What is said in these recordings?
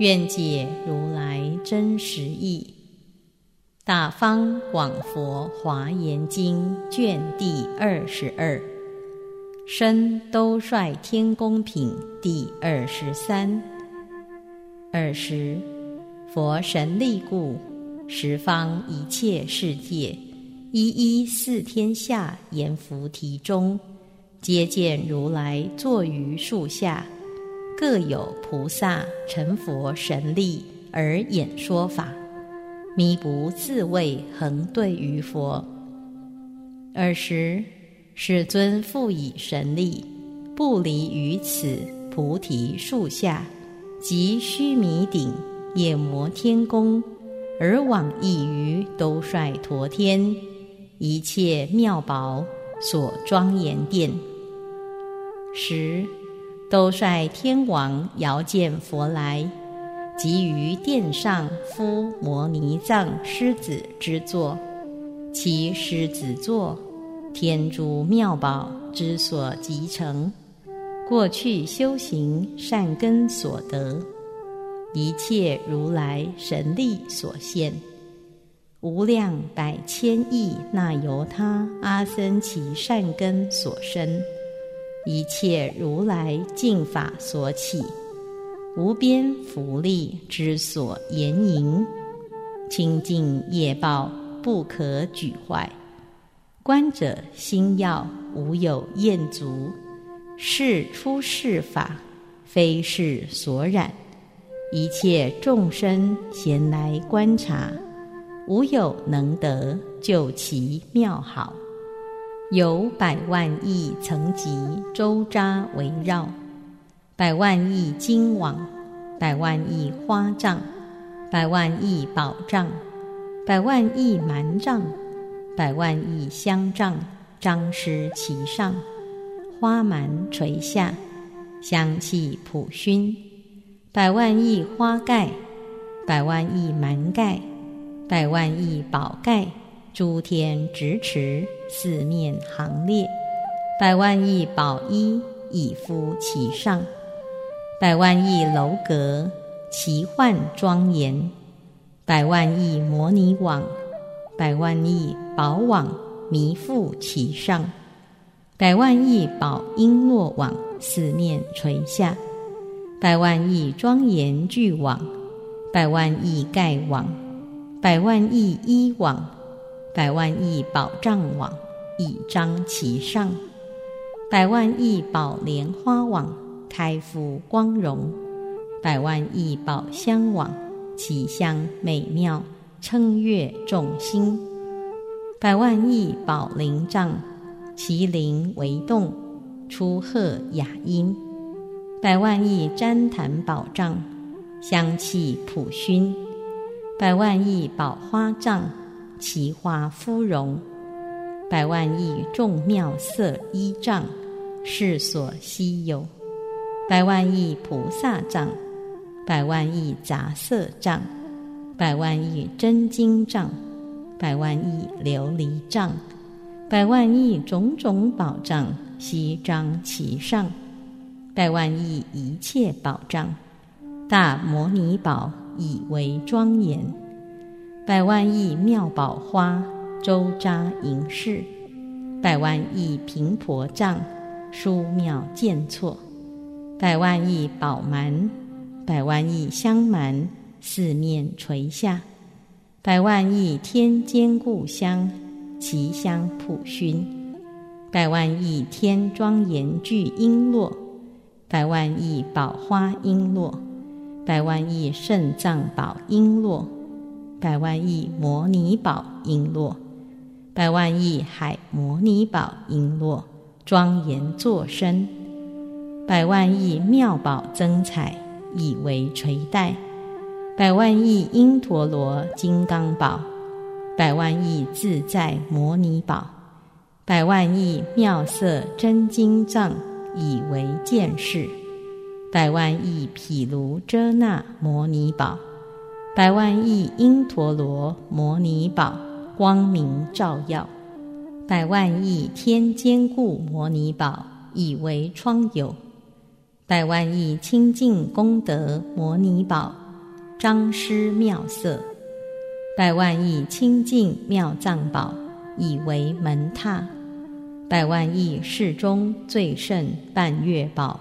愿解如来真实义。《大方广佛华严经》卷第二十二，身都率天宫品第二十三。二十，佛神力故，十方一切世界，一一四天下阎浮提中。皆见如来坐于树下，各有菩萨成佛神力而演说法，弥不自谓恒对于佛。尔时世尊复以神力，不离于此菩提树下，及须弥顶、夜摩天宫，而往诣于兜率陀天一切妙宝所庄严殿。十，都率天王遥见佛来，即于殿上敷摩尼藏狮子之座，其狮子座天珠妙宝之所集成，过去修行善根所得，一切如来神力所现，无量百千亿那由他阿僧祇善根所生。一切如来净法所起，无边福利之所言盈，清净业报不可举坏。观者心要无有厌足，是出世法，非是所染。一切众生闲来观察，无有能得救其妙好。有百万亿层级周匝围绕，百万亿金网，百万亿花帐，百万亿宝帐，百万亿蛮帐，百万亿香帐，张施其上，花蛮垂下，香气普熏，百万亿花盖，百万亿蛮盖，百万亿宝盖。诸天执持，四面行列，百万亿宝衣以敷其上，百万亿楼阁奇幻庄严，百万亿摩尼网，百万亿宝网弥覆其上，百万亿宝璎珞网四面垂下，百万亿庄严巨网，百万亿盖网，百万亿衣网。百万亿宝障网已张其上，百万亿宝莲花网开敷光荣，百万亿宝香网其香美妙称悦众心，百万亿宝灵障其灵为动出鹤雅音，百万亿旃檀宝障香气普熏，百万亿宝花帐。奇花芙蓉，百万亿众妙色衣障，世所稀有；百万亿菩萨障，百万亿杂色障，百万亿真经障，百万亿琉璃障，百万亿种种宝藏悉张其上；百万亿一切宝藏，大摩尼宝以为庄严。百万亿妙宝花周匝银饰，百万亿频婆障殊妙见错，百万亿宝蛮，百万亿香蛮四面垂下，百万亿天坚固香其香普熏，百万亿天庄严具璎珞，百万亿宝花璎珞，百万亿肾脏宝璎珞。百万亿摩尼宝璎珞，百万亿海摩尼宝璎珞，庄严作身；百万亿妙宝增彩，以为垂带；百万亿因陀罗金刚宝，百万亿自在摩尼宝，百万亿妙色真经藏以为见识，百万亿毗卢遮那摩尼宝，百万亿因陀罗摩尼宝光明照耀，百万亿天坚固摩尼宝以为窗有，百万亿清净功德摩尼宝。张施妙色，百万亿清净妙藏宝以为门踏；百万亿世中最胜半月宝，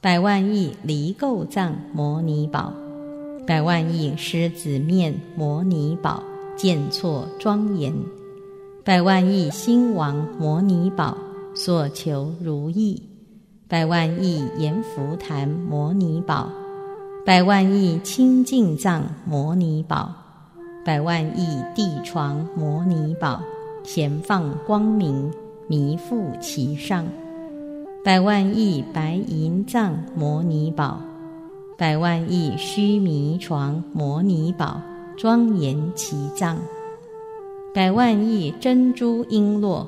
百万亿离垢藏摩尼宝，百万亿狮子面摩尼宝见错庄严，百万亿星王摩尼宝所求如意，百万亿阎浮檀摩尼宝。百万亿清净藏摩尼宝，百万亿地床摩尼宝，闲放光明，弥覆其上；百万亿白银藏摩尼宝，百万亿须弥床摩尼宝，庄严其藏；百万亿珍珠璎珞，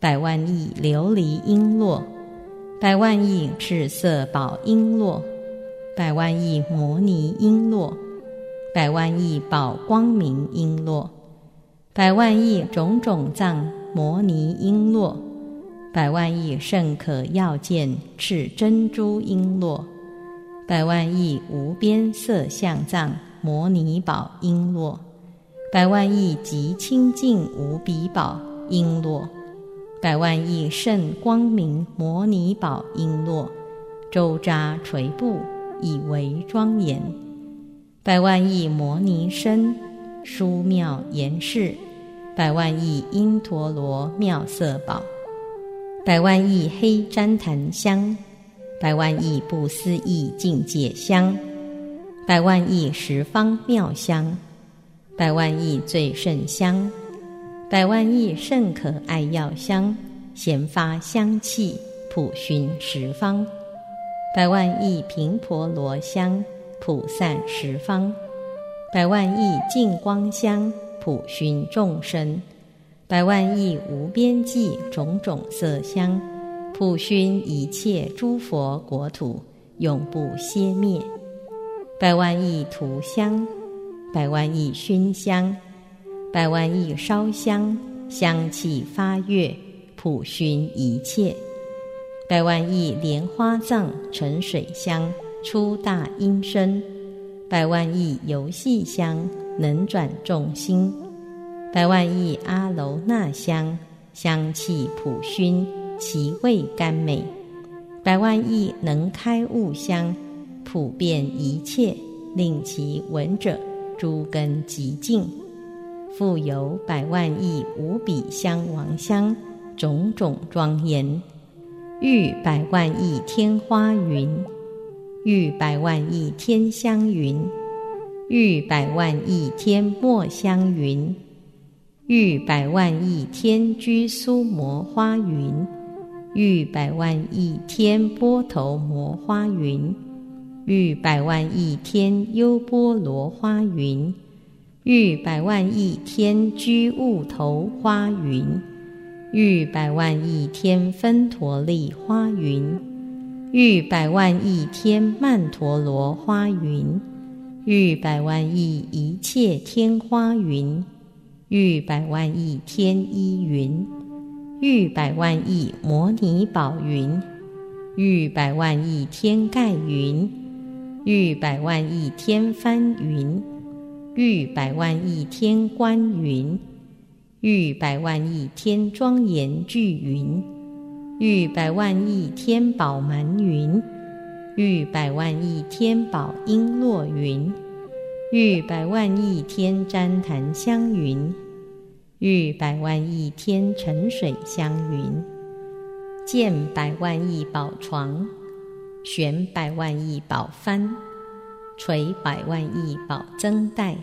百万亿琉璃璎珞，百万亿赤色宝璎珞。百万亿摩尼璎珞，百万亿宝光明璎珞，百万亿种种藏摩尼璎珞，百万亿甚可要见赤珍珠璎珞，百万亿无边色相藏摩尼宝璎珞，百万亿极清净无比宝璎珞，百万亿甚光明摩尼宝璎珞，周匝垂布。以为庄严，百万亿摩尼身，殊妙严饰，百万亿因陀罗妙色宝，百万亿黑旃檀香，百万亿不思议境界香，百万亿十方妙香，百万亿最胜香，百万亿甚可爱药香，咸发香气，普熏十方。百万亿频婆罗香，普散十方；百万亿净光香，普熏众生；百万亿无边际种种色香，普熏一切诸佛国土，永不歇灭；百万亿涂香，百万亿熏香，百万亿烧香，香气发悦，普熏一切。百万亿莲花藏沉水香出大音声，百万亿游戏香能转众心，百万亿阿楼那香香气普熏，其味甘美，百万亿能开物香普遍一切，令其闻者诸根极净，复有百万亿无比香王香种种庄严。遇百万亿天花云，遇百万亿天香云，遇百万亿天墨香云，遇百万亿天居苏摩花云，遇百万亿天波头摩花云，遇百万亿天优波罗花云，遇百万亿天居雾头花云。遇百万亿天分陀利花云，遇百万亿天曼陀罗花云，遇百万亿一切天花云，遇百万亿天衣云，遇百万亿摩尼宝云，遇百万亿天盖云，遇百万亿天翻云，遇百万亿天观云。遇百万亿天庄严聚云，遇百万亿天宝满云，遇百万亿天宝璎珞云，遇百万亿天旃檀香云，遇百万亿天沉水香云，建百万亿宝床，悬百万亿宝幡，垂百万亿宝增带，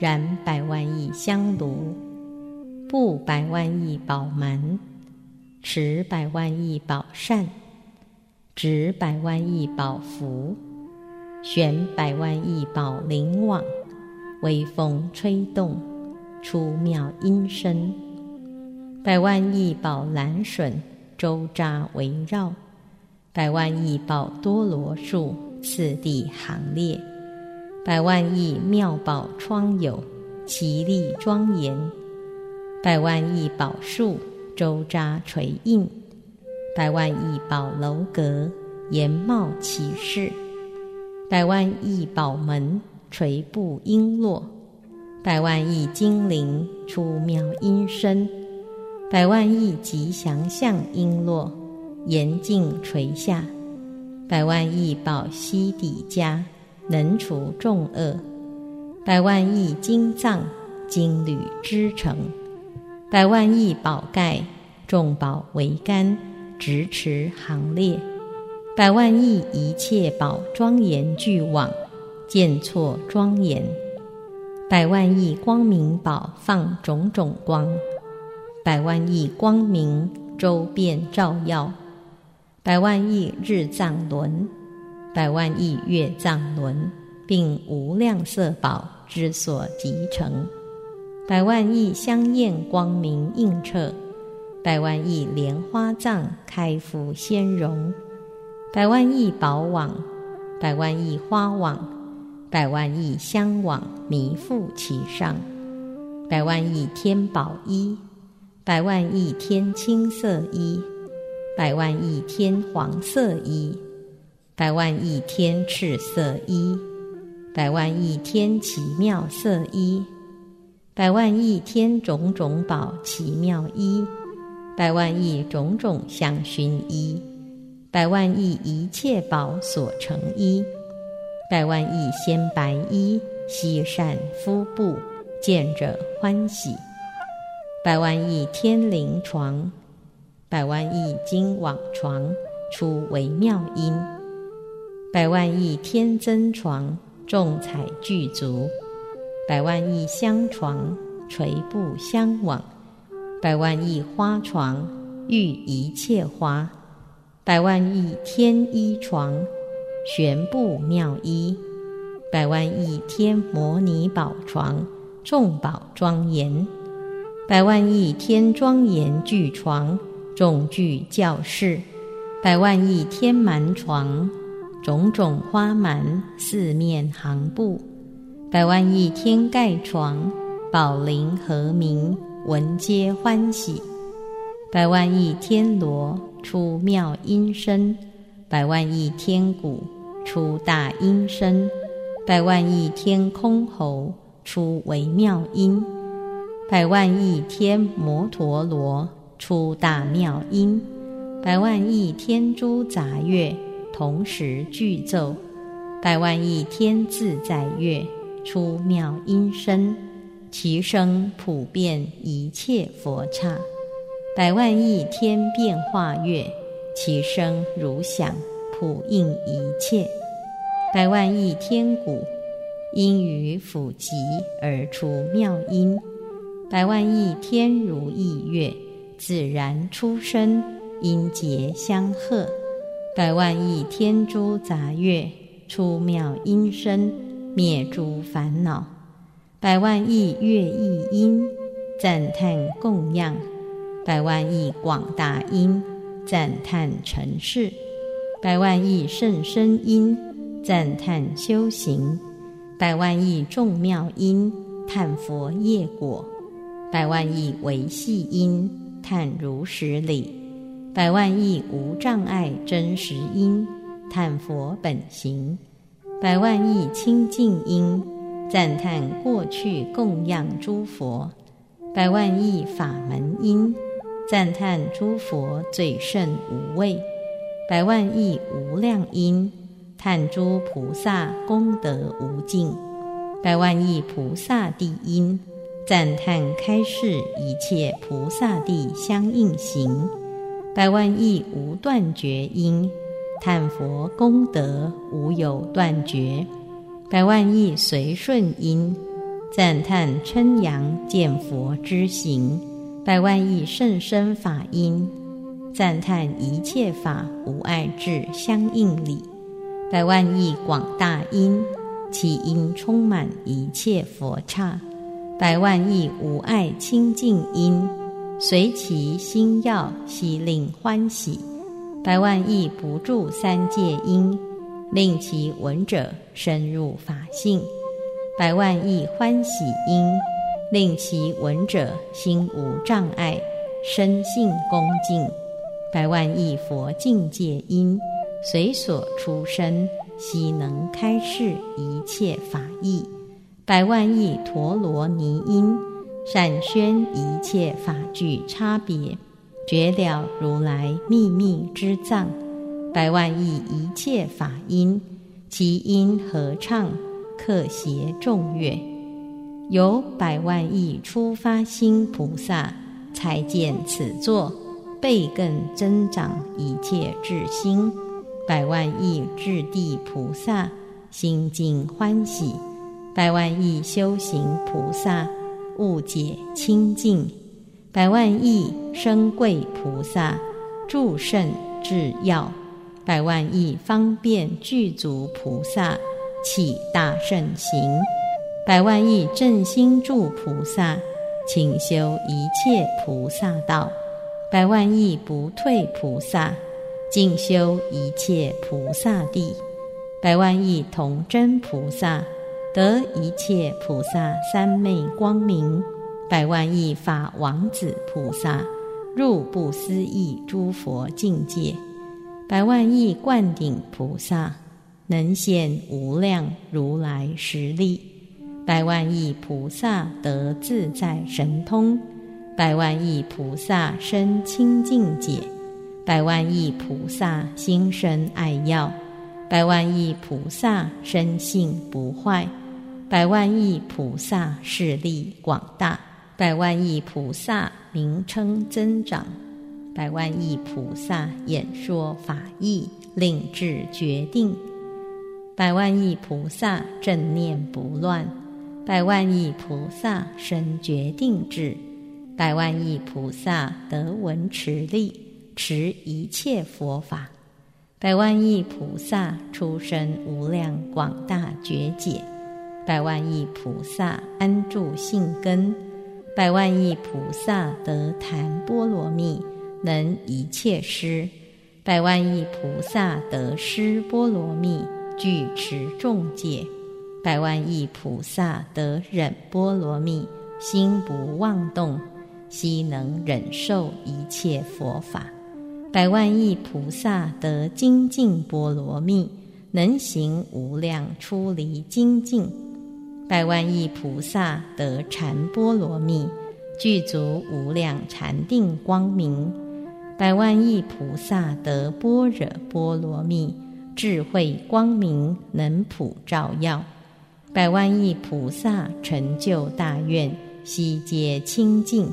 燃百万亿香炉。布百万亿宝门，持百万亿宝扇，执百万亿宝符，悬百万亿宝灵网，微风吹动，出妙音声。百万亿宝蓝笋周匝围绕，百万亿宝多罗树次第行列，百万亿妙宝窗有奇丽庄严，百万亿宝树周匝垂映，百万亿宝楼阁严茂起势。百万亿宝门垂布璎珞，百万亿精灵出妙音声，百万亿吉祥相璎珞严净垂下，百万亿宝息底家能除众恶，百万亿金藏金缕织成，百万亿宝盖众宝为杆直持行列。百万亿一切宝庄严具网，见错庄严；百万亿光明宝放种种光，百万亿光明周遍照耀；百万亿日藏轮，百万亿月藏轮，并无量色宝之所集成；百万亿香焰光明映彻，百万亿莲花藏开敷鲜容。百万亿宝网，百万亿花网，百万亿相网弥覆其上；百万亿天宝衣，百万亿天青色衣，百万亿天黄色衣，百万亿天赤色衣，百万亿天奇妙色衣，百万亿天种种宝奇妙衣，百万亿种种香薰衣。百万亿一切宝所成衣，百万亿仙白衣，悉善敷布，见者欢喜。百万亿天灵床，百万亿金网床，出微妙音。百万亿天增床，众彩具足。百万亿香床，垂布香网。百万亿花床，遇一切花。百万亿天衣床，玄布妙衣；百万亿天摩尼宝床，众宝庄严；百万亿天庄严具床，众具教室；百万亿天满床，种种花满四面行布；百万亿天盖床，宝林和鸣，闻皆欢喜；百万亿天罗。出妙音声，百万亿天鼓出大音声，百万亿天空喉出微妙音，百万亿天摩陀罗出大妙音，百万亿天诸杂乐同时俱奏，百万亿天自在乐出妙音声，其声普遍一切佛刹。百万亿天变化乐，其声如响，普应一切。百万亿天鼓，因于抚集而出妙音。百万亿天如意乐，自然出声，音节相和。百万亿天诸杂乐，出妙音声，灭诸烦恼。百万亿乐意音，赞叹供养。百万亿广大音赞叹尘世，百万亿甚深音赞叹修行，百万亿众妙音叹佛业果，百万亿维系音叹如实理，百万亿无障碍真实音叹佛本行，百万亿清净音赞叹过去供养诸佛，百万亿法门音。赞叹诸佛最胜无畏，百万亿无量音；叹诸菩萨功德无尽，百万亿菩萨地音；赞叹开示一切菩萨地相应行，百万亿无断绝音；叹佛功德无有断绝，百万亿随顺音；赞叹称扬见佛之行。百万亿甚深法音，赞叹一切法无碍智相应理；百万亿广大音，其音充满一切佛刹；百万亿无碍清净音，随其心要，悉令欢喜；百万亿不住三界音，令其闻者深入法性；百万亿欢喜音，令其闻者心无障碍，身信恭敬；百万亿佛境界音。随所出身，悉能开示一切法义；百万亿陀罗尼音，闪宣一切法具差别，绝了如来秘密之藏；百万亿一切法音，其音合唱，克谐众乐。有百万亿出发心菩萨，才见此座，倍更增长一切智心。百万亿智地菩萨心尽欢喜，百万亿修行菩萨悟解清净，百万亿生贵菩萨助胜制药，百万亿方便具足菩萨起大圣行，百万亿正心助菩萨请修一切菩萨道，百万亿不退菩萨。静修一切菩萨地，百万亿同真菩萨得一切菩萨三昧光明，百万亿法王子菩萨入不思议诸佛境界，百万亿灌顶菩萨能现无量如来实力，百万亿菩萨得自在神通，百万亿菩萨身清净解。百万亿菩萨心生爱药，百万亿菩萨身性不坏，百万亿菩萨势力广大，百万亿菩萨名称增长，百万亿菩萨演说法义，令智决定，百万亿菩萨正念不乱，百万亿菩萨生决定智，百万亿菩萨得闻持力。持一切佛法，百万亿菩萨出生无量广大觉解，百万亿菩萨安住性根，百万亿菩萨得檀波罗蜜，能一切施，百万亿菩萨得施波罗蜜，具持众戒，百万亿菩萨得忍波罗蜜，心不妄动，悉能忍受一切佛法。百万亿菩萨得精进波罗蜜，能行无量出离精进；百万亿菩萨得禅波罗蜜，具足无量禅定光明；百万亿菩萨得般若波罗蜜，智慧光明能普照耀；百万亿菩萨成就大愿，悉皆清净；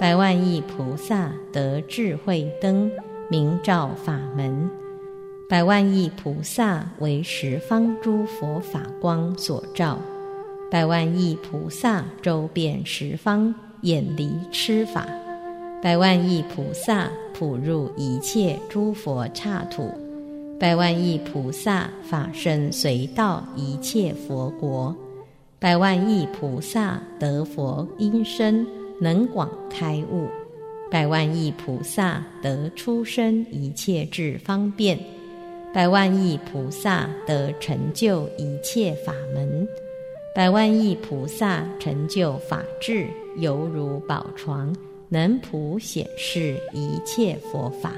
百万亿菩萨得智慧灯。明照法门，百万亿菩萨为十方诸佛法光所照，百万亿菩萨周遍十方，远离痴法，百万亿菩萨普入一切诸佛刹土，百万亿菩萨法身随到一切佛国，百万亿菩萨得佛音声，能广开悟。百万亿菩萨得出生一切智方便，百万亿菩萨得成就一切法门，百万亿菩萨成就法智，犹如宝床，能普显示一切佛法。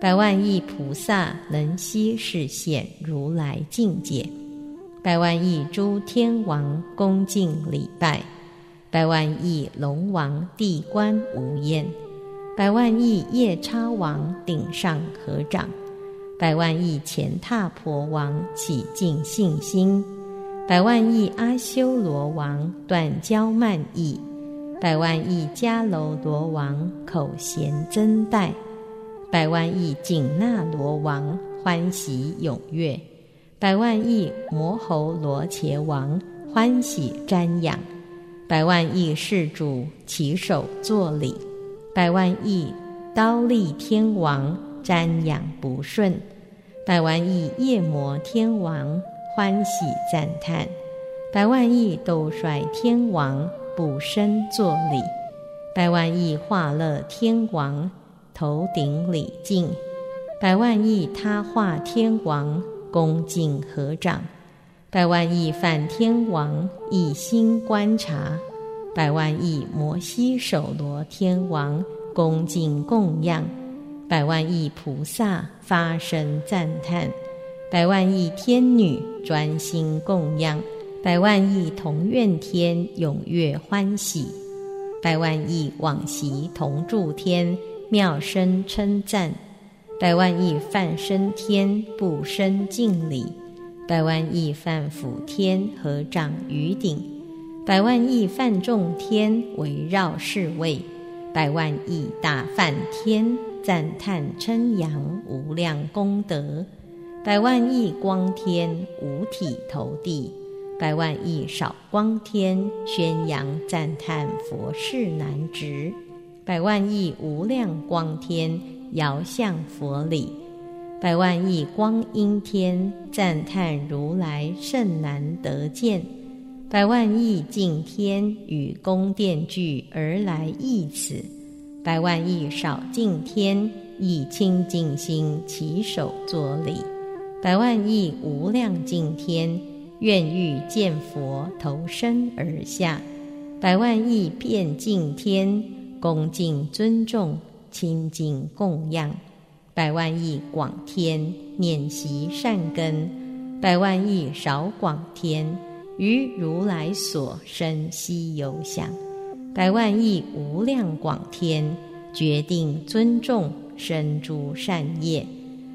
百万亿菩萨能悉示现如来境界，百万亿诸天王恭敬礼拜，百万亿龙王地观无厌。百万亿夜叉王顶上合掌，百万亿乾闼婆王起敬信心，百万亿阿修罗王断骄慢意，百万亿迦楼罗王口衔增带，百万亿紧那罗王欢喜踊跃，百万亿摩喉罗伽王欢喜瞻仰，百万亿世主起手作礼。百万亿刀立天王瞻仰不顺，百万亿夜魔天王欢喜赞叹，百万亿斗率天王补身作礼，百万亿化乐天王头顶礼敬，百万亿他化天王恭敬合掌，百万亿梵天王一心观察，百万亿摩西首罗天王恭敬供养。百万亿菩萨发声赞叹，百万亿天女专心供养，百万亿同愿天踊跃欢喜，百万亿往昔同住天妙声称赞，百万亿梵身天不生敬礼，百万亿梵辅天合掌于顶，百万亿梵众天围绕侍卫，百万亿大梵天。赞叹称扬无量功德，百万亿光天五体投地，百万亿少光天宣扬赞叹佛事难值，百万亿无量光天遥向佛礼，百万亿光阴天赞叹如来甚难得见，百万亿净天与宫殿俱而来诣此。百万亿少净天以清净心起手作礼，百万亿无量净天愿欲见佛投身而下，百万亿遍净天恭敬尊重清净供养，百万亿广天念习善根，百万亿少广天于如来所生悉有想。百万亿无量广天决定尊重生诸善业，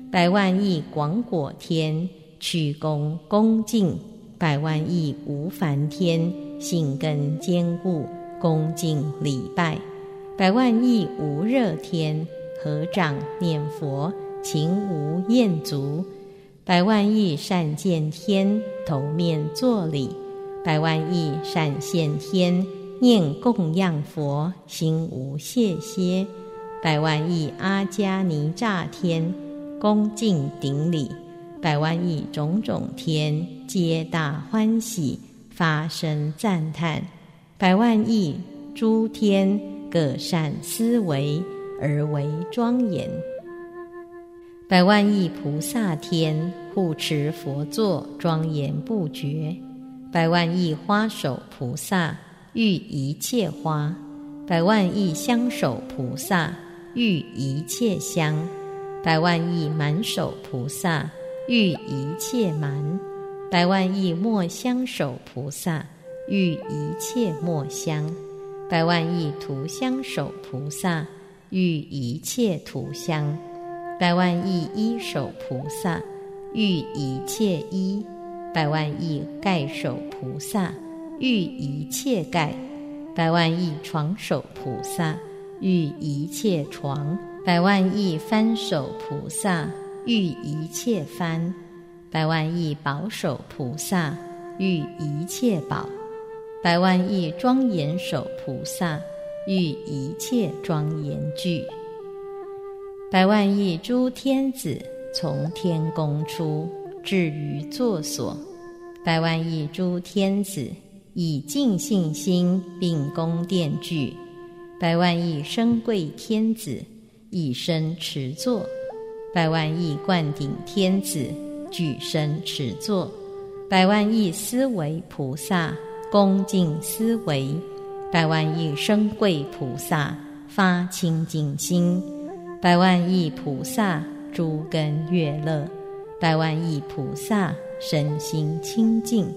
百万亿广果天屈躬恭敬，百万亿无烦天性根坚固恭敬礼拜，百万亿无热天合掌念佛情无厌足，百万亿善见天头面作礼，百万亿善现天。念供养佛，心无懈歇；百万亿阿迦尼乍天恭敬顶礼，百万亿种种天皆大欢喜，发声赞叹；百万亿诸天各善思维。而为庄严；百万亿菩萨天护持佛座庄严不绝；百万亿花手菩萨。遇一切花，百万亿香手菩萨遇一切香，百万亿满手菩萨遇一切满，百万亿墨香手菩萨遇一切墨香，百万亿涂香手菩萨遇一切涂香，百万亿衣手菩萨。遇一切衣，百万亿盖手菩萨。欲一切盖，百万亿床手菩萨。欲一切床，百万亿翻手菩萨。欲一切翻，百万亿宝手菩萨。欲一切宝，百万亿庄严手菩萨。欲一切庄严具，百万亿诸天子从天宫出，至于座所，百万亿诸天子。以尽信心并宫殿具，百万亿身贵天子以身持座，百万亿灌顶天子举身持座，百万亿思维菩萨恭敬思维，百万亿生贵菩萨发清净心，百万亿菩萨诸根悦乐，百万亿菩萨身心清净。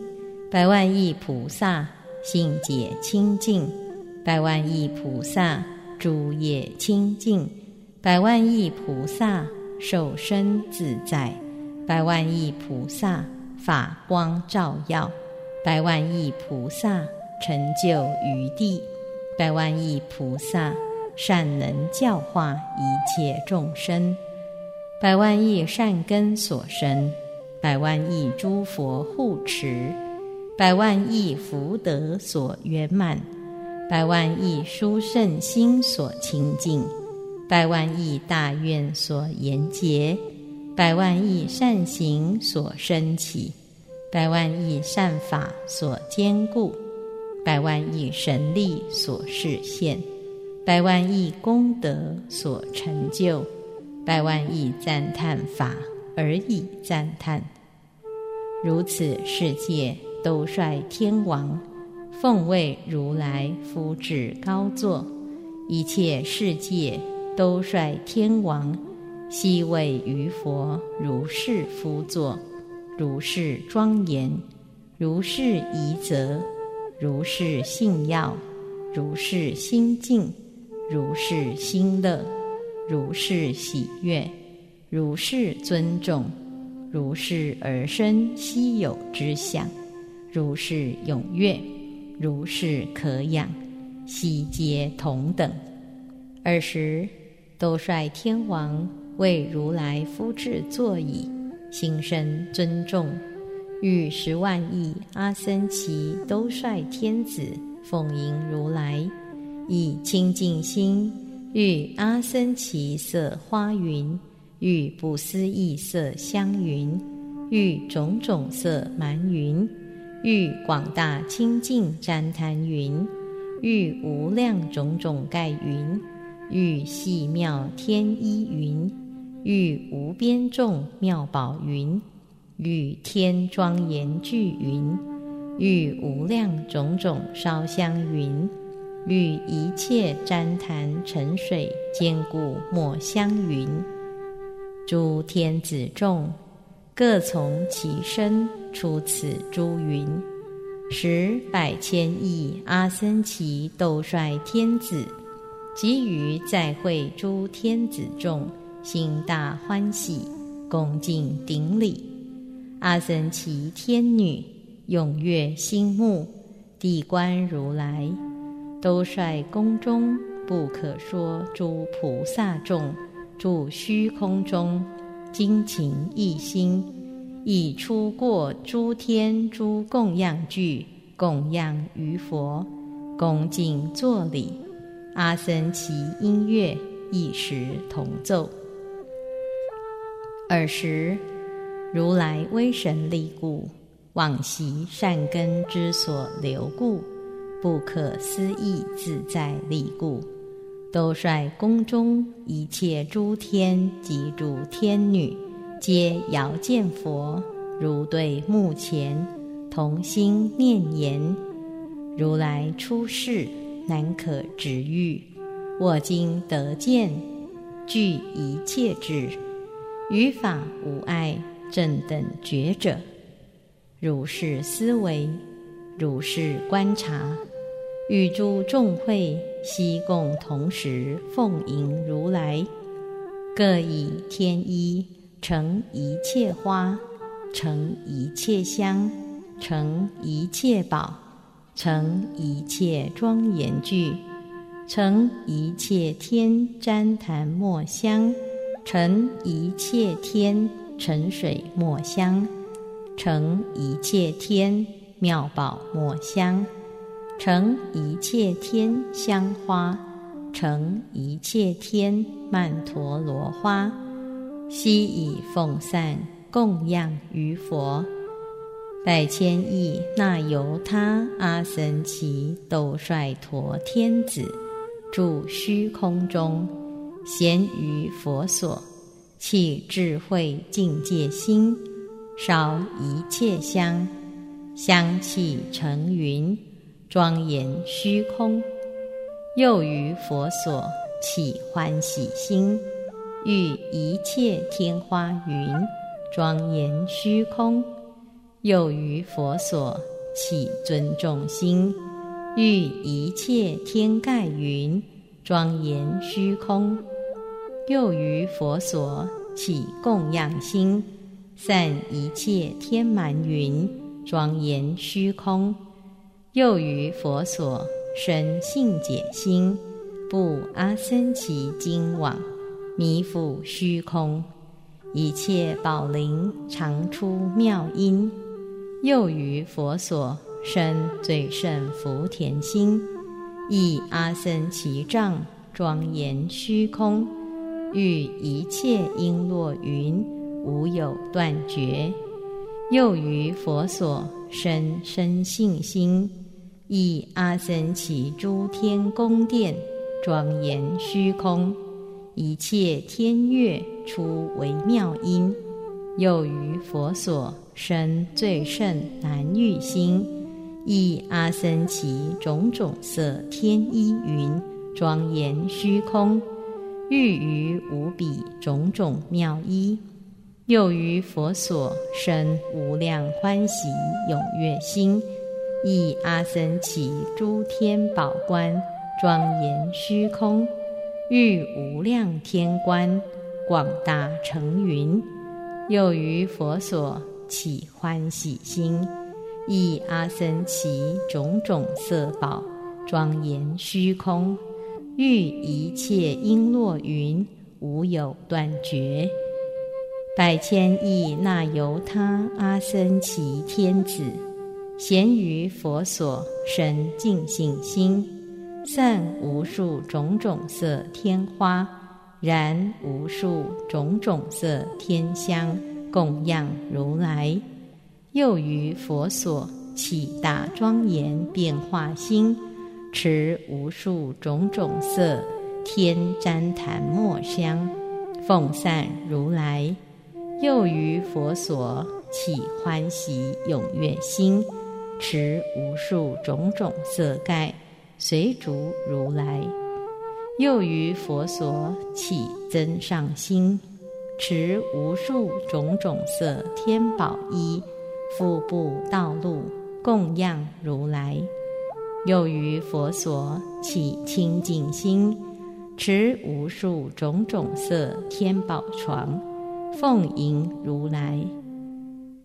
百万亿菩萨性解清净，百万亿菩萨诸业清净，百万亿菩萨受身自在，百万亿菩萨法光照耀，百万亿菩萨成就于地，百万亿菩萨善能教化一切众生，百万亿善根所生，百万亿诸佛护持。百万亿福德所圆满，百万亿殊胜心所清净，百万亿大愿所严结，百万亿善行所升起，百万亿善法所坚固，百万亿神力所示现，百万亿功德所成就，百万亿赞叹法而已赞叹。如此世界都率天王，奉为如来夫至高座；一切世界都率天王。悉为于佛如是夫座，如是庄严，如是仪则，如是信要，如是心境，如是心乐，如是喜悦，如是尊重，如是而生稀有之相，如是踊跃，如是可养，悉皆同等。尔时，都率天王。为如来夫至座椅，心生尊重，欲十万亿阿僧祇都率天子奉迎如来，以清净心欲阿僧祇色花云，欲不思议色香云，欲种种色蛮云，欲广大清净旃檀云，欲无量种种盖云，欲细妙天衣云。欲无边众妙宝云，与天庄严具云，与无量种种烧香云，与一切旃檀沉水坚固抹香云。诸天子众各从其身出此诸云，十百千亿阿僧祇斗率天子，给予在会诸天子众。心大欢喜，恭敬顶礼。阿僧祇天女踊跃心目，地观如来，都率宫中不可说诸菩萨众，住虚空中，精勤一心，以出过诸天诸供养具，供养于佛，恭敬作礼。阿僧祇音乐一时同奏。尔时，如来威神力故，往昔善根之所留故，不可思议自在力故，都率宫中一切诸天及诸天女，皆遥见佛，如对目前，同心念言：如来出世，难可直遇。我今得见，具一切智。于法无碍，正等觉者，如是思维，如是观察，与诸众会悉共同时奉迎如来，各以天衣成一切花，成一切香，成一切宝，成一切庄严具，成一切天旃檀墨香。成一切天沉水墨香，成一切天妙宝墨香，成一切天香花，成一切天曼陀罗花，悉以奉散供养于佛。百千亿那由他阿僧祇斗率陀天子住虚空中。闲于佛所，弃智慧境界心，烧一切香，香气成云，庄严虚空。又于佛所起欢喜心，欲一切天花云，庄严虚空。又于佛所起尊重心，欲一切天盖云，庄严虚空。又于佛所起供养心，散一切天满云，庄严虚空；又于佛所生信解心，布阿僧祇经网，弥覆虚空，一切宝林常出妙音；又于佛所生最胜福田心，以阿僧祇藏庄严虚空。遇一切璎珞云，无有断绝。又于佛所生生信心，以阿僧祇诸天宫殿庄严虚空，一切天乐出微妙音。又于佛所生最胜难遇心，以阿僧祇种种色天衣云庄严虚空，欲于无比种种妙衣。又于佛所生无量欢喜踊跃心，以阿僧祇诸天宝观庄严虚空，欲无量天观广大成云。又于佛所起欢喜心，以阿僧祇种种色宝庄严虚空，欲一切璎珞云无有断绝。百千亿那由他阿僧祇天子，咸于佛所生净信心，散无数种种色天花，燃无数种种色天香，供养如来。又于佛所起大庄严变化心，持无数种种色天旃檀末香，奉散如来。又于佛所起欢喜踊跃心，持无数种种色盖，随逐如来。又于佛所起增上心，持无数种种色天宝衣，腹部道路供养如来。又于佛所起清净心，持无数种种色天宝床。奉迎如来，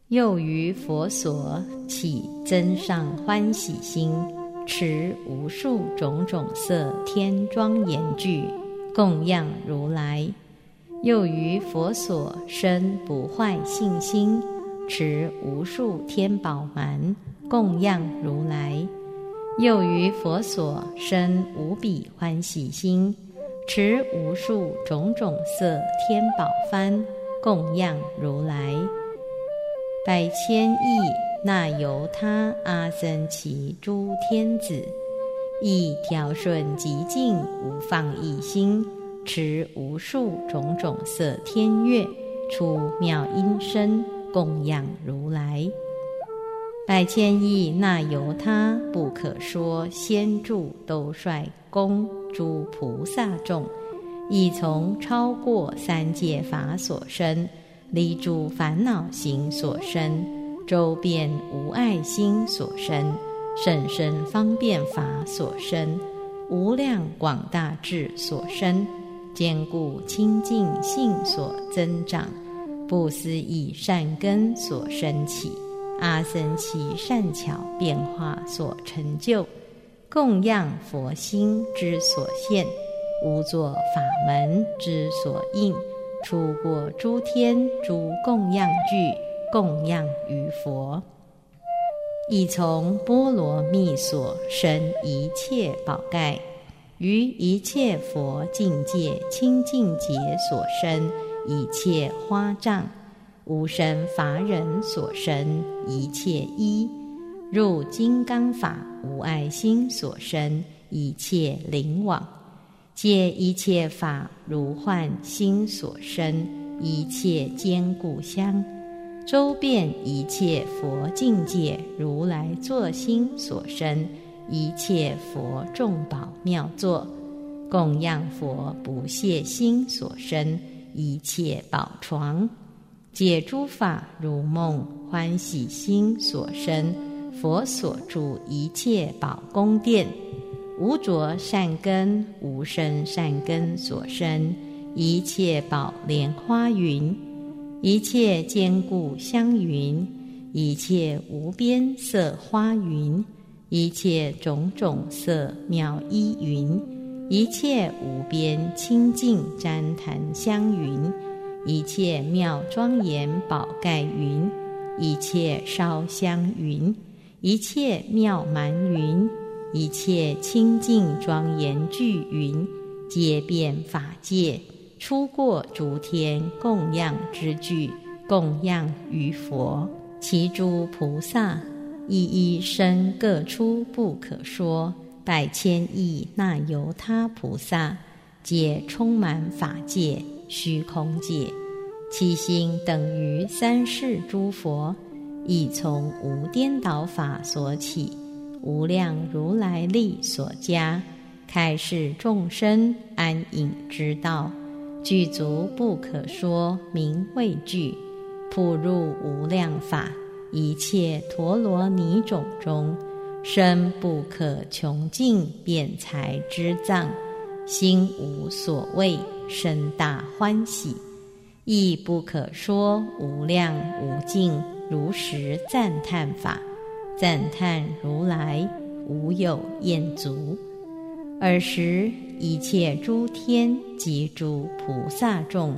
又于佛所起增上欢喜心，持无数种种色天庄严具，供养如来；又于佛所生不坏信心，持无数天宝满，供养如来；又于佛所生无比欢喜心，持无数种种色天宝幡。供养如来，百千亿那由他阿僧祇诸天子，以调顺极净无放逸心，持无数种种色天乐，出妙音声，供养如来。百千亿那由他不可说先住兜率宫诸菩萨众。以从超过三界法所生，离诸烦恼行所生，周遍无碍心所生，甚深方便法所生，无量广大智所生，坚固清净性所增长，不思议善根所生起，阿僧祇善巧变化所成就，供养佛心之所现。无作法门之所应，出过诸天诸供养具，供养于佛。以从波罗蜜所生一切宝盖，于一切佛境界清净劫所生一切花障，无生法忍所生一切一，入金刚法无爱心所生一切灵网。借一切法如幻心所生，一切坚固相，周遍一切佛境界如来作心所生，一切佛众宝妙作，供养佛不懈心所生，一切宝床，解诸法如梦欢喜心所生，佛所住一切宝宫殿。无着善根，无生善根所生一切宝莲花云，一切坚固香云，一切无边色花云，一切种种色妙衣云，一切无边清净旃檀香云，一切妙庄严宝盖云，一切烧香云，一切妙满云。一切清净庄严具云，皆遍法界，出过诸天供养之具，供养于佛，其诸菩萨一一身各出不可说百千亿那由他菩萨，皆充满法界、虚空界，其心等于三世诸佛，亦从无颠倒法所起，无量如来力所加，开示众生安隐之道。具足不可说名畏惧，普入无量法一切陀罗尼种中，身不可穷尽辩才之藏，心无所谓深大欢喜，亦不可说无量无尽如实赞叹法，赞叹如来无有厌足。尔时，一切诸天及诸菩萨众，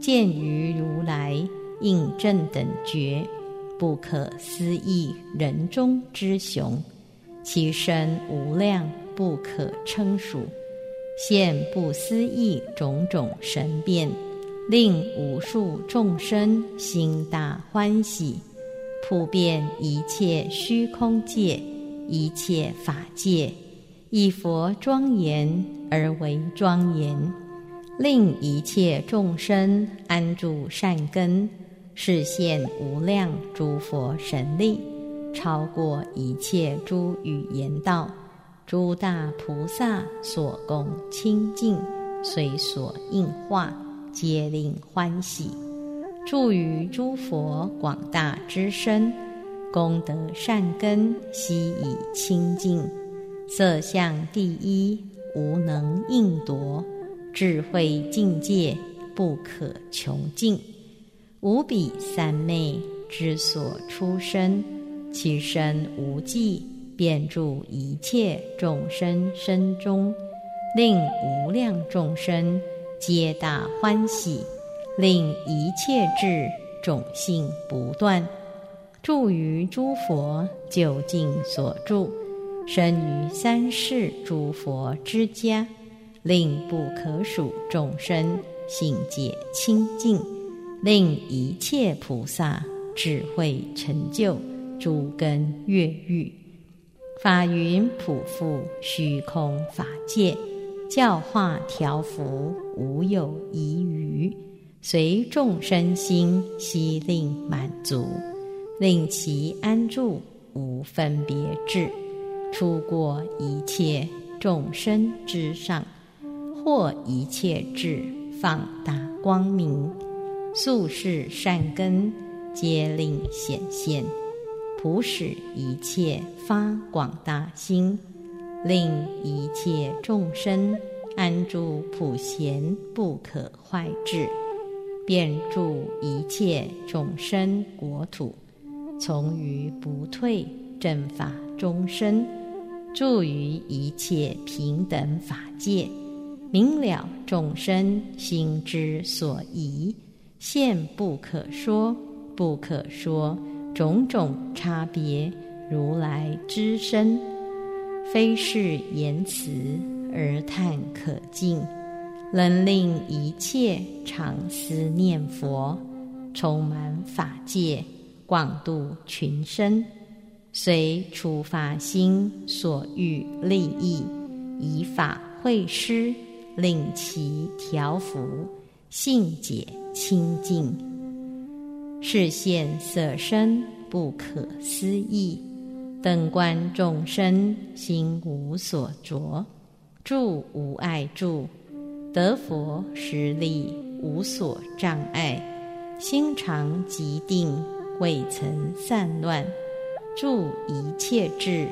见于如来应正等觉，不可思议人中之雄，其身无量不可称数，现不思议种种神变，令无数众生心大欢喜，普遍一切虚空界，一切法界。以佛庄严而为庄严，令一切众生安住善根，示现无量诸佛神力，超过一切诸语言道，诸大菩萨所供清净，随所应化，皆令欢喜。助于诸佛广大之身，功德善根悉以清净。色相第一，无能应夺；智慧境界不可穷尽，无比三昧之所出生，其身无际，遍住一切众生身中，令无量众生皆大欢喜，令一切智种性不断，住于诸佛究竟所住。生于三世诸佛之家，令不可数众生性解清净，令一切菩萨智慧成就，诸根越狱，法云普覆虚空法界，教化调伏无有疑余，随众生心悉令满足，令其安住无分别智。出过一切众生之上，或一切智放大光明，素世善根皆令显现，普使一切发广大心，令一切众生安住普贤不可坏智，便住一切众生国土，从于不退正法终身。住于一切平等法界，明了众生心之所疑，现不可说不可说种种差别，如来之身，非是言辞而叹可尽，能令一切常思念佛，充满法界，广度群生。随出发心所欲利益，以法会师，令其调伏，性解清净。视现色身不可思议，等观众生心无所着，住无碍住，得佛实力无所障碍，心常极定，未曾散乱。住一切智，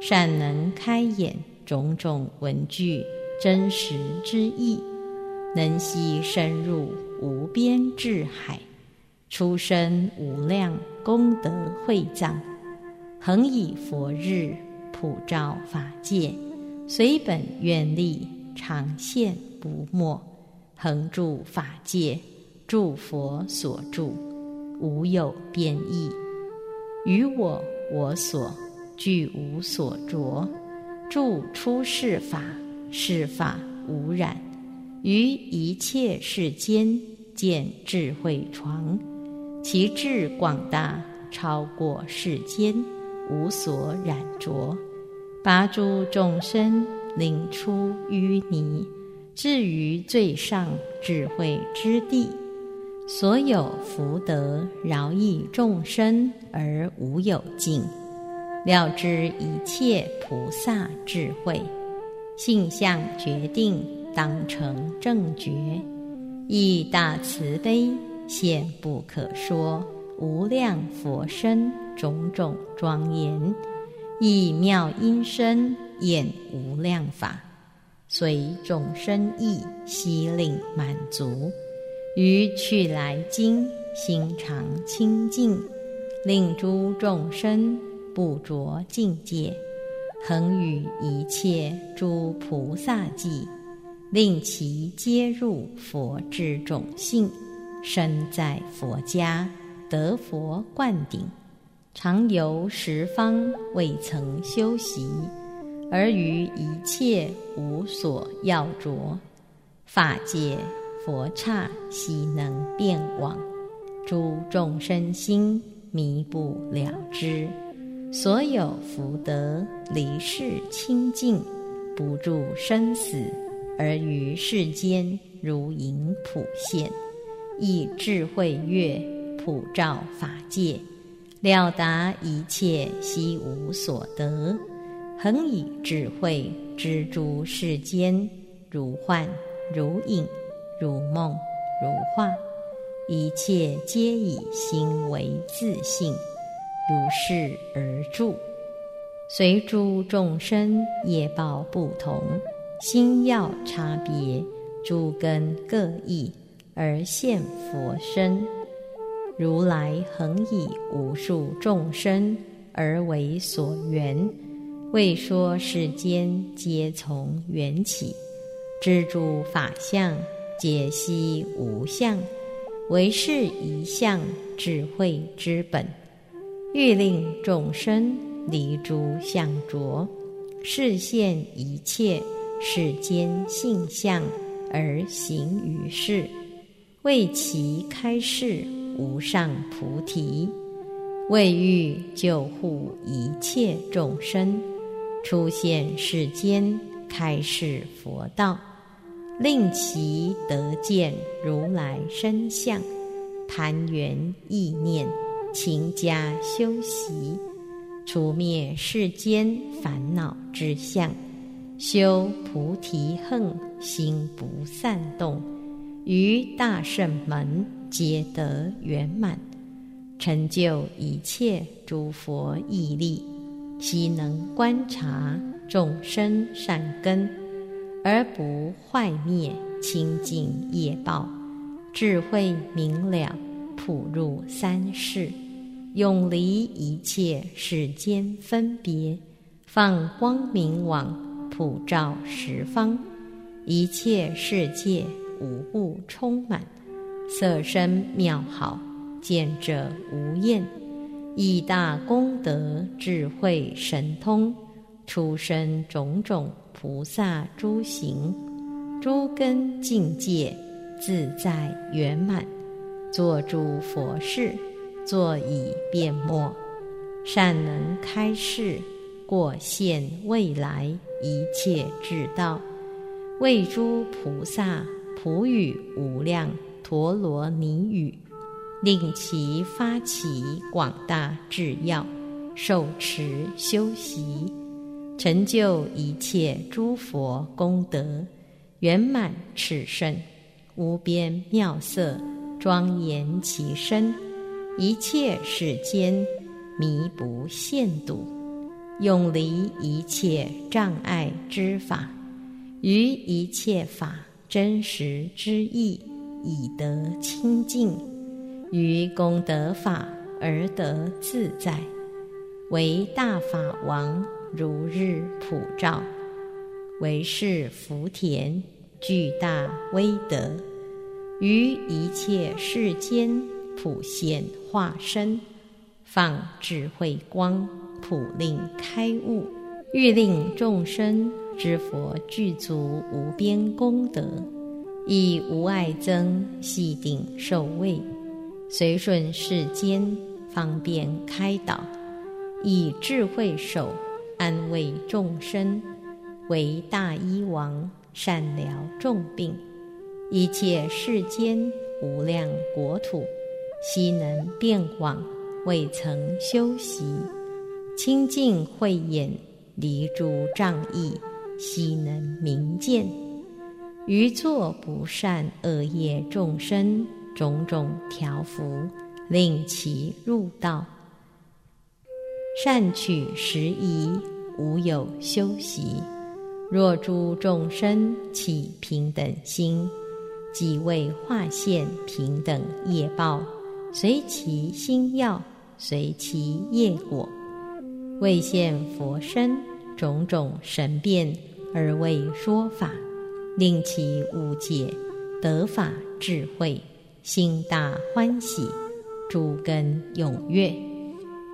善能开眼种种文具真实之意，能悉深入无边智海，出生无量功德会藏，恒以佛日普照法界，随本愿力常现不没，恒住法界，住佛所住，无有变异。于我我所具无所着，住出世法，世法无染。于一切世间见智慧床，其智广大，超过世间，无所染着，拔诸众生，领出淤泥，至于最上智慧之地。所有福德饶益众生而无有尽，了知一切菩萨智慧，性相决定当成正觉，以大慈悲现不可说无量佛身种种庄严，以妙音声演无量法，随众生意悉令满足。于去来经，心常清净，令诸众生不着境界，恒与一切诸菩萨际，令其皆入佛之种性，身在佛家，得佛灌顶，常游十方，未曾修习，而于一切无所要着，法界。佛刹悉能遍往，诸众生心迷不了之。所有福德离世清净，不住生死，而于世间如影普现，以智慧月普照法界，了达一切悉无所得，恒以智慧知诸世间如幻如影。如梦如画，一切皆以心为自性，如是而住。随诸众生业报不同，心要差别，诸根各异，而现佛身。如来恒以无数众生而为所缘，为说世间皆从缘起，知诸法相。解析无相，唯是一相智慧之本。欲令众生离诸相着，视现一切世间性相而行于世，为其开示无上菩提，为欲救护一切众生，出现世间开示佛道。令其得见如来身相，盘圆意念，勤加修习，除灭世间烦恼之相，修菩提恨心不散动，于大圣门皆得圆满，成就一切诸佛毅力，悉能观察众生善根。而不坏灭清净业报，智慧明了，普入三世，永离一切世间分别，放光明网，普照十方，一切世界无物充满，色身妙好，见者无厌，以大功德智慧神通，出生种种。菩萨诸行，诸根境界自在圆满，作诸佛事，作以变末，善能开示过现未来一切智道，为诸菩萨普语无量陀罗尼语，令其发起广大智要，受持修习。成就一切诸佛功德，圆满炽盛，无边妙色，庄严其身，一切世间弥不限度，永离一切障碍之法，于一切法真实之意，以得清净，于功德法而得自在，为大法王。如日普照，为是福田巨大威德，于一切世间普现化身，放智慧光，普令开悟，欲令众生知佛具足无边功德，以无爱增系顶受位，随顺世间，方便开导，以智慧手安慰众生，为大医王，善疗众病。一切世间无量国土，悉能遍往，未曾休息。清净慧眼，离诸障碍，悉能明见。于作不善恶业众生，种种调伏，令其入道。善取时宜，无有修习。若诸众生起平等心，即为化现平等业报，随其心要，随其业果，为现佛身，种种神变，而为说法。令其无解得法智慧，心大欢喜，诸根踊跃，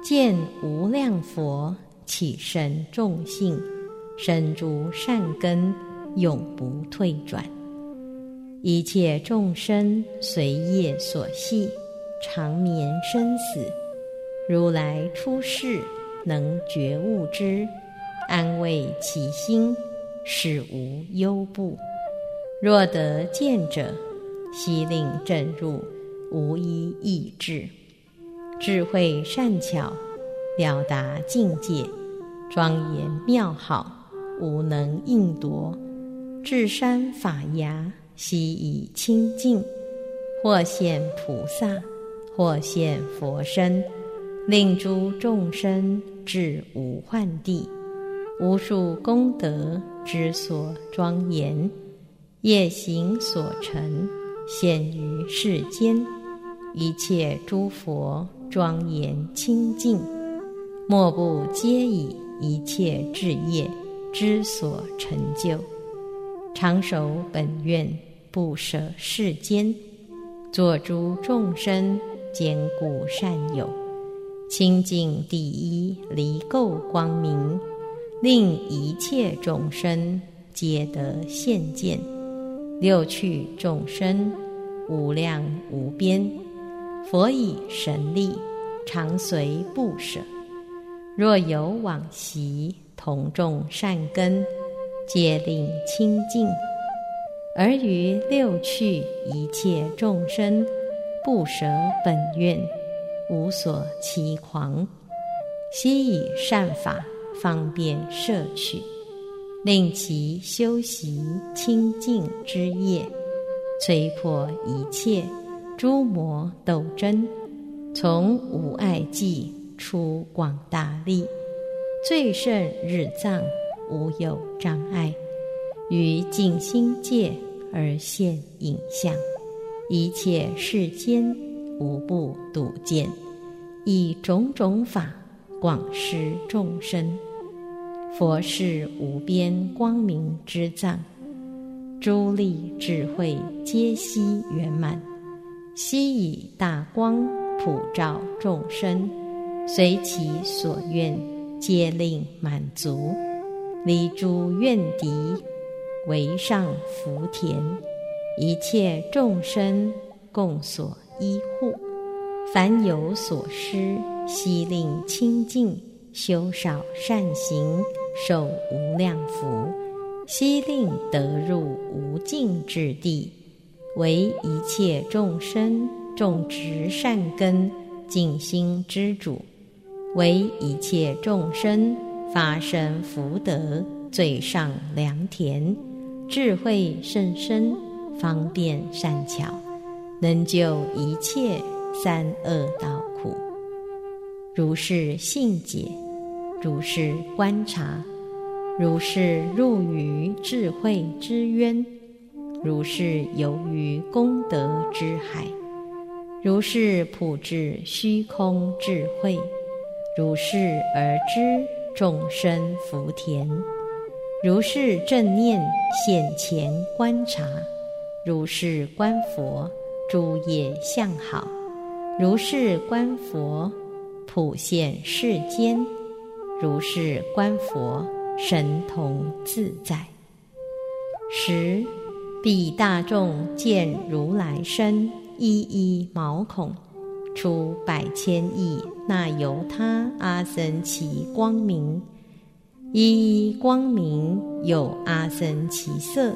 见无量佛起身众性，生诸善根，永不退转。一切众生随业所系，长眠生死，如来出世能觉悟之，安慰其心，使无忧怖。若得见者，悉令正入，无一异志。智慧善巧，了达境界，庄严妙好，无能应夺。至山法牙，悉以清净。或现菩萨，或现佛身，令诸众生至无幻地。无数功德之所庄严。业行所成，现于世间，一切诸佛庄严清净，莫不皆以一切智业之所成就，常守本愿，不舍世间，作诸众生坚固善友，清净第一离垢光明，令一切众生皆得现见。六趣众生无量无边，佛以神力常随不舍。若有往昔同种善根，皆令清净。而于六趣一切众生，不舍本愿，无所其狂，悉以善法方便摄取。令其修习清净之业，摧破一切诸魔斗争，从无碍际出广大力，最胜日藏无有障碍，于净心界而现影像，一切世间无不睹见，以种种法广施众生。佛是无边光明之藏，诸力智慧皆悉圆满，悉以大光普照众生，随其所愿，皆令满足，离诸怨敌，为上福田，一切众生共所依护，凡有所失，悉令清净，修少善行。受无量福，悉令得入无尽之地，为一切众生种植善根、静心之主，为一切众生发生福德最上良田，智慧甚深，方便善巧，能救一切三恶道苦。如是信解。如是观察，如是入于智慧之渊，如是游于功德之海，如是普智虚空智慧，如是而知众生福田，如是正念现前观察，如是观佛诸业相好，如是观佛普现世间。如是观佛，神通自在。十，彼大众见如来身，一一毛孔，出百千亿那由他阿僧祇光明，一一光明有阿僧祇色，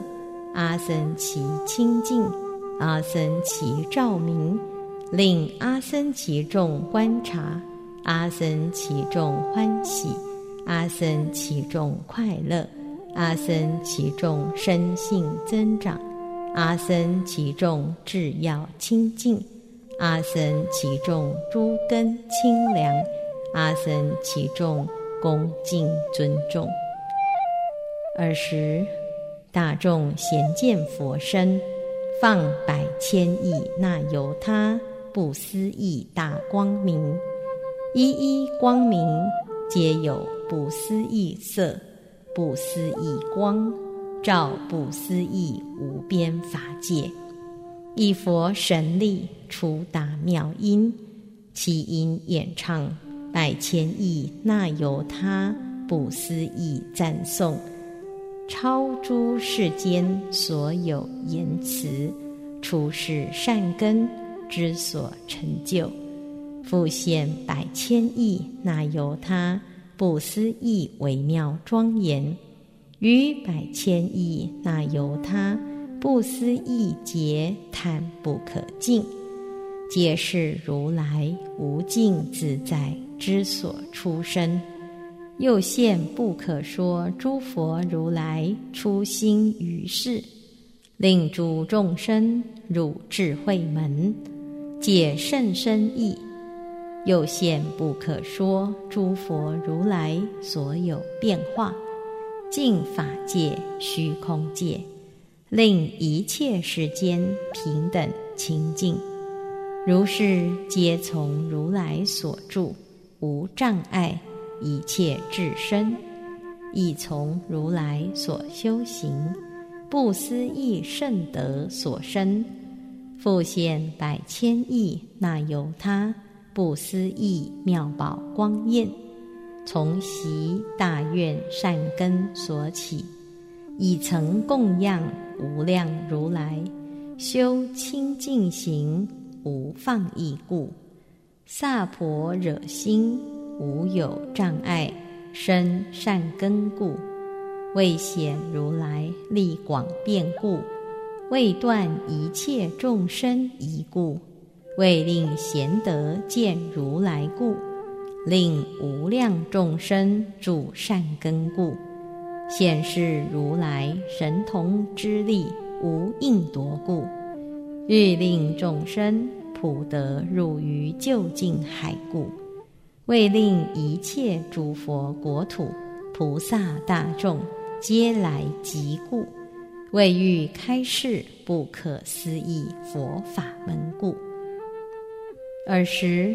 阿僧祇清净，阿僧祇照明，令阿僧祇众观察，阿僧祇众欢喜，阿僧祇众快乐，阿僧祇众身性增长，阿僧祇众智要清净。阿僧其众诸根清凉，阿僧其众恭敬尊重。尔时，大众咸见佛身，放百千亿那由他不思议大光明，一一光明皆有不思议色、不思议光，照不思议无边法界。一佛神力出大妙音，其音演唱百千亿那由他不思议赞颂，超诸世间所有言辞，出世善根之所成就，复现百千亿那由他不思议微妙庄严，于百千亿那由他。不思议劫叹不可尽，皆是如来无尽自在之所出生。又现不可说诸佛如来出心于世，令诸众生入智慧门，解甚深意。又现不可说诸佛如来所有变化，净法界、虚空界。令一切世间平等清净，如是皆从如来所住，无障碍，一切智身，亦从如来所修行，不思议圣德所生，复现百千亿那由他不思议妙宝光焰，从习大愿善根所起，以成供养。无量如来修清净行，无放逸故；萨婆惹心，无有障碍，生善根故；为显如来力广遍故；为断一切众生疑故；为令贤德见如来故；令无量众生主善根故。显示如来神通之力无应夺故，欲令众生普得入于究竟海故，为令一切诸佛国土菩萨大众皆来集故，为欲开示不可思议佛法门故。尔时，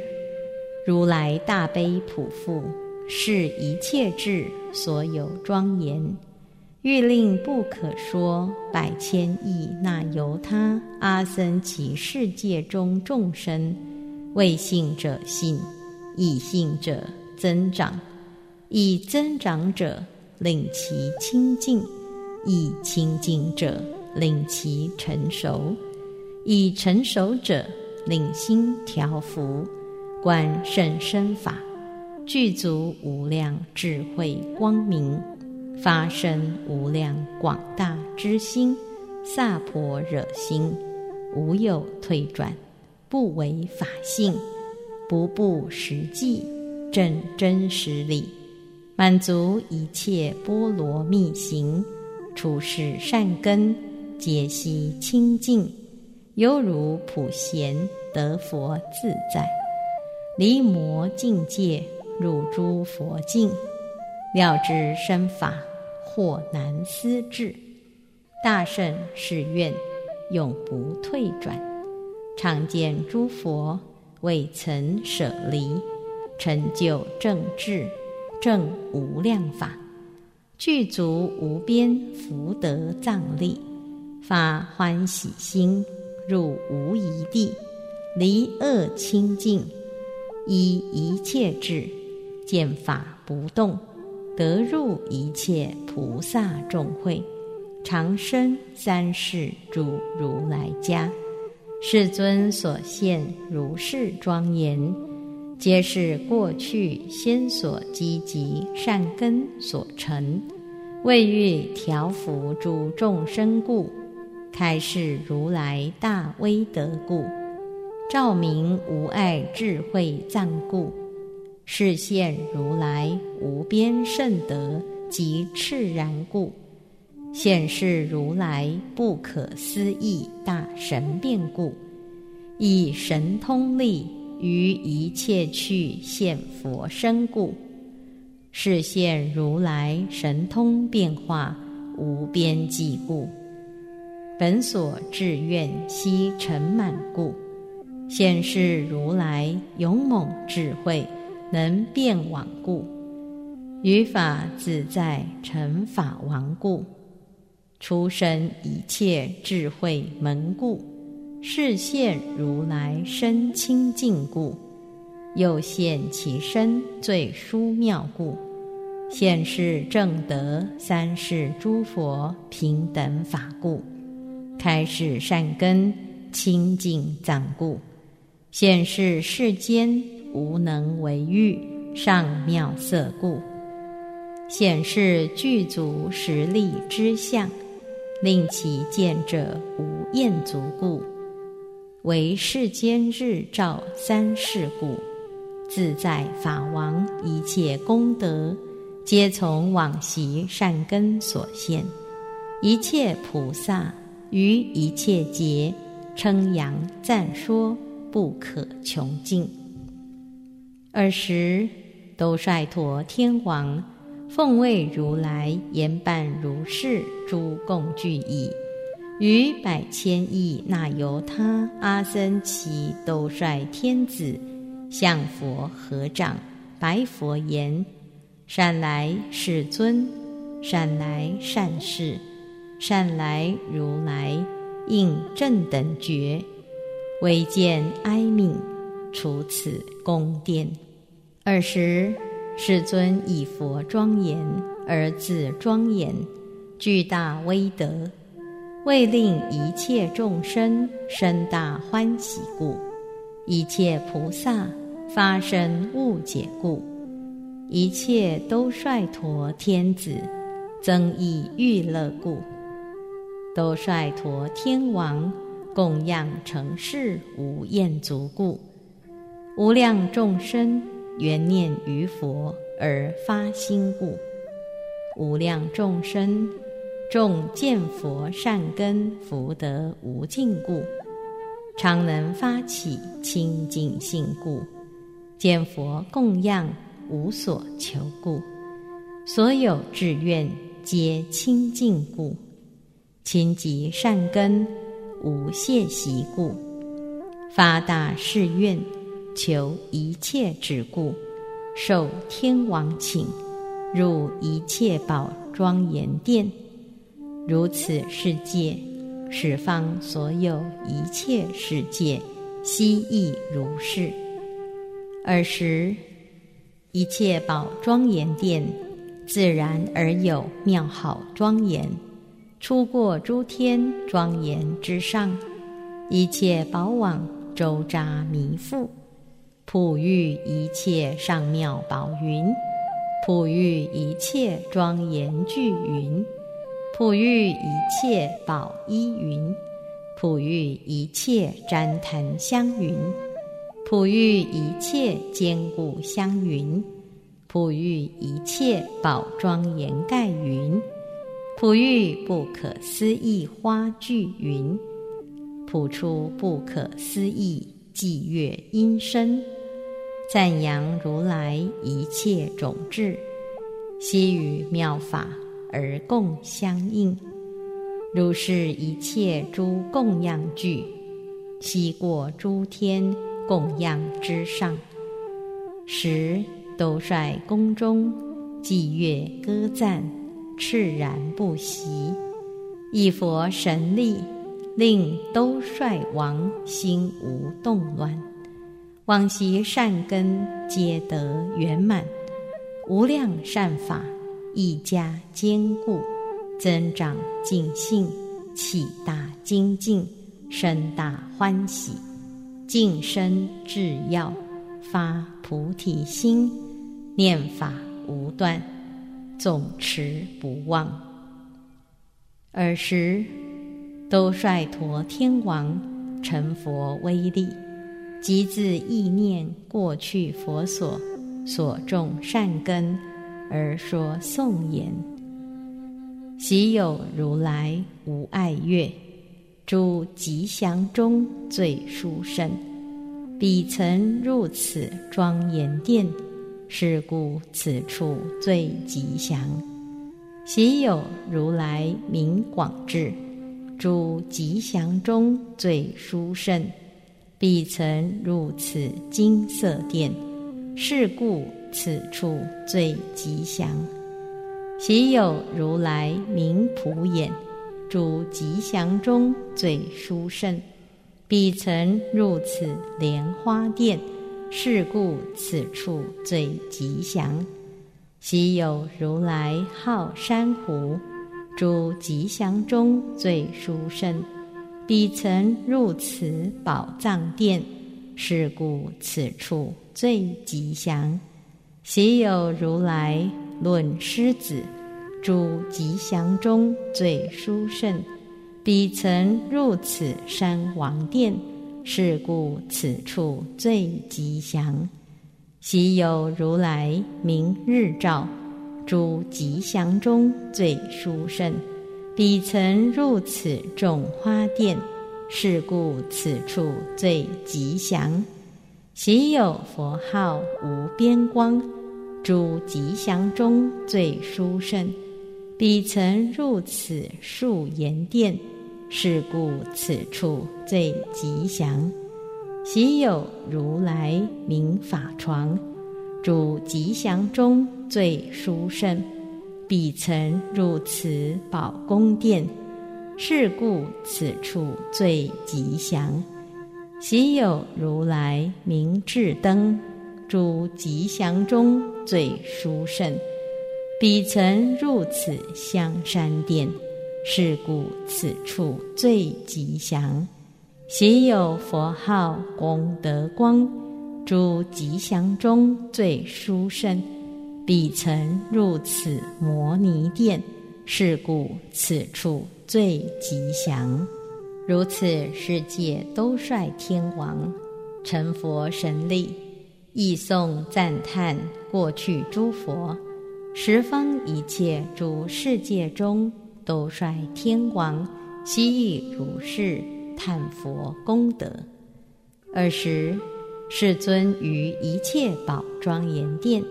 如来大悲普覆。是一切智所有庄严，欲令不可说百千亿那由他阿僧祇世界中众生，未信者信，已信者增长，以增长者令其清净，以清净者令其成熟，以成熟者令心调伏，观甚深法。具足无量智慧光明，发生无量广大之心，萨婆惹心，无有退转，不为法性，不布实际，正真实理，满足一切波罗蜜行，处世善根，皆悉清净，犹如普贤得佛自在，离魔境界。入诸佛境，了知身法，或难思志。大圣誓愿，永不退转。常见诸佛未曾舍离，成就正智，正无量法，具足无边福德藏力，发欢喜心，入无疑地，离恶清净，依一切智。见法不动，得入一切菩萨众会，长生三世诸如来家，世尊所现如是庄严，皆是过去先所积集善根所成，为欲调伏诸众生故，开示如来大威德故，照明无碍智慧藏故，示现如来无边圣德及炽然故。显示如来不可思议大神变故，以神通力于一切趣现佛身故，示现如来神通变化无边际故，本所志愿悉成满故，现世如来勇猛智慧能变往故，于法自在成法王故。出生一切智慧门故，示现如来身清净故，又现其身最殊妙故，现世正德三世诸佛平等法故，开示善根清净藏故，显示世间无能为欲上妙色故，显示具足实力之相。令其见者无厌足故，为世间日照三世故，自在法王一切功德，皆从往昔善根所现。一切菩萨于一切劫称扬赞说，不可穷尽。尔时，都率陀天王。奉为如来言伴如是诸共具已，于百千亿那由他阿僧祇都率天子向佛合掌，白佛言：“善来世尊，善来善士，善来如来，应正等觉，唯见哀悯，除此宫殿。”尔时。世尊以佛庄严而自庄严，具大威德，为令一切众生生大欢喜故，一切菩萨发生误解故，一切都率陀天子增益欲乐故，都率陀天王供养成事无厌足故，无量众生。缘念于佛而发心故，无量众生众见佛善根福德无尽故，常能发起清净性故，见佛供养无所求故，所有志愿皆清净故，亲及善根无懈习故，发大誓愿。求一切之故，受天王请，入一切宝庄严殿。如此世界，十方所有一切世界，悉亦如是。尔时，一切宝庄严殿，自然而有妙好庄严，出过诸天庄严之上，一切宝网周匝弥覆。普育一切上妙宝云，普育一切庄严具云，普育一切宝衣云，普育一切旃檀香云，普育一切坚固香云，普育一切宝庄严盖云，普育不可思议花聚云，普出不可思议伎乐音声。赞扬如来一切种智，悉与妙法而共相应。如是一切诸供养具，悉过诸天供养之上，时都率宫中伎乐歌赞，炽然不息。一佛神力，令都率王心无动乱。往昔善根皆得圆满，无量善法亦加坚固，增长净性，起大精进，生大欢喜，净身至要，发菩提心，念法无断，总持不忘。尔时，都率陀天王成佛威力，即自意念过去佛所所种善根，而说颂言：喜有如来无爱乐，诸吉祥中最殊胜。彼曾入此庄严殿，是故此处最吉祥。喜有如来名广智，诸吉祥中最殊胜。彼曾入此金色殿，是故此处最吉祥。喜有如来名普眼，诸吉祥中最殊胜。彼曾入此莲花殿，是故此处最吉祥。昔有如来号珊瑚，诸吉祥中最殊胜。彼曾入此宝藏殿，是故此处最吉祥。昔有如来论狮子，诸吉祥中最殊胜。彼曾入此山王殿，是故此处最吉祥。喜有如来名日照，诸吉祥中最殊胜。彼曾入此种花殿，是故此处最吉祥。喜有佛号无边光，诸吉祥中最殊胜。彼曾入此树岩殿，是故此处最吉祥。喜有如来名法床，主吉祥中最殊胜。彼曾入此宝宫殿，是故此处最吉祥。喜有如来名智灯，诸吉祥中最殊胜。彼曾入此香山殿，是故此处最吉祥。昔有佛号功德光，诸吉祥中最殊胜。彼曾入此摩尼殿，是故此处最吉祥。如此世界都率天王成佛神力，译诵赞叹过去诸佛，十方一切诸世界中都率天王悉以如是。叹佛功德，尔时世尊于一切宝庄严殿，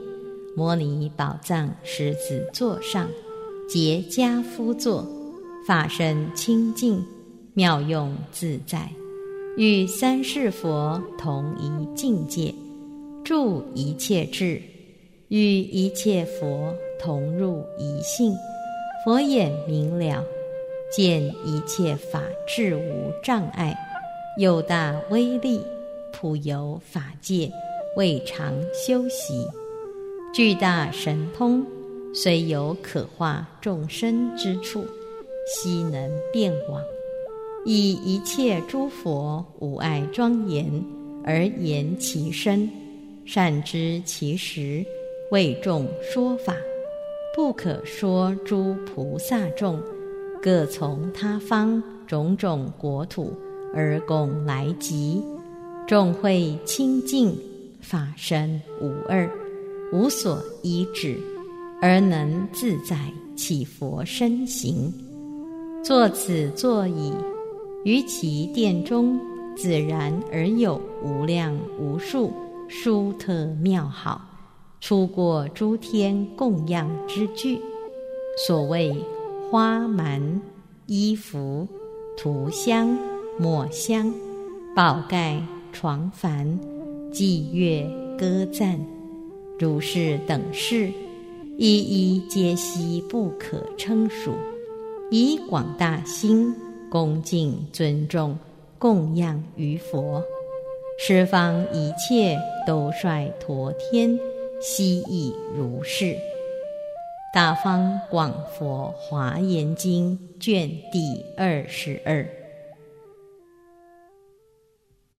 摩尼宝藏狮子座上，结跏趺坐，法身清净，妙用自在，与三世佛同一境界，住一切智，与一切佛同入一性，佛眼明了。见一切法智无障碍，有大威力，普游法界，未尝修习，巨大神通，虽有可化众生之处，悉能遍往。以一切诸佛无碍庄严而言其身，善知其实，为众说法，不可说诸菩萨众。各从他方种种国土而共来集，众会清净，法身无二，无所依止，而能自在起佛身行。作此座椅，于其殿中自然而有无量无数殊特妙好，出过诸天供养之具，所谓。花蛮、衣服、涂香、抹香、宝盖、床幡、祭乐、歌赞，如是等事，一一皆悉不可称数。以广大心恭敬尊重供养于佛，十方一切都率陀天悉亦如是。大方广佛华严经卷第二十二。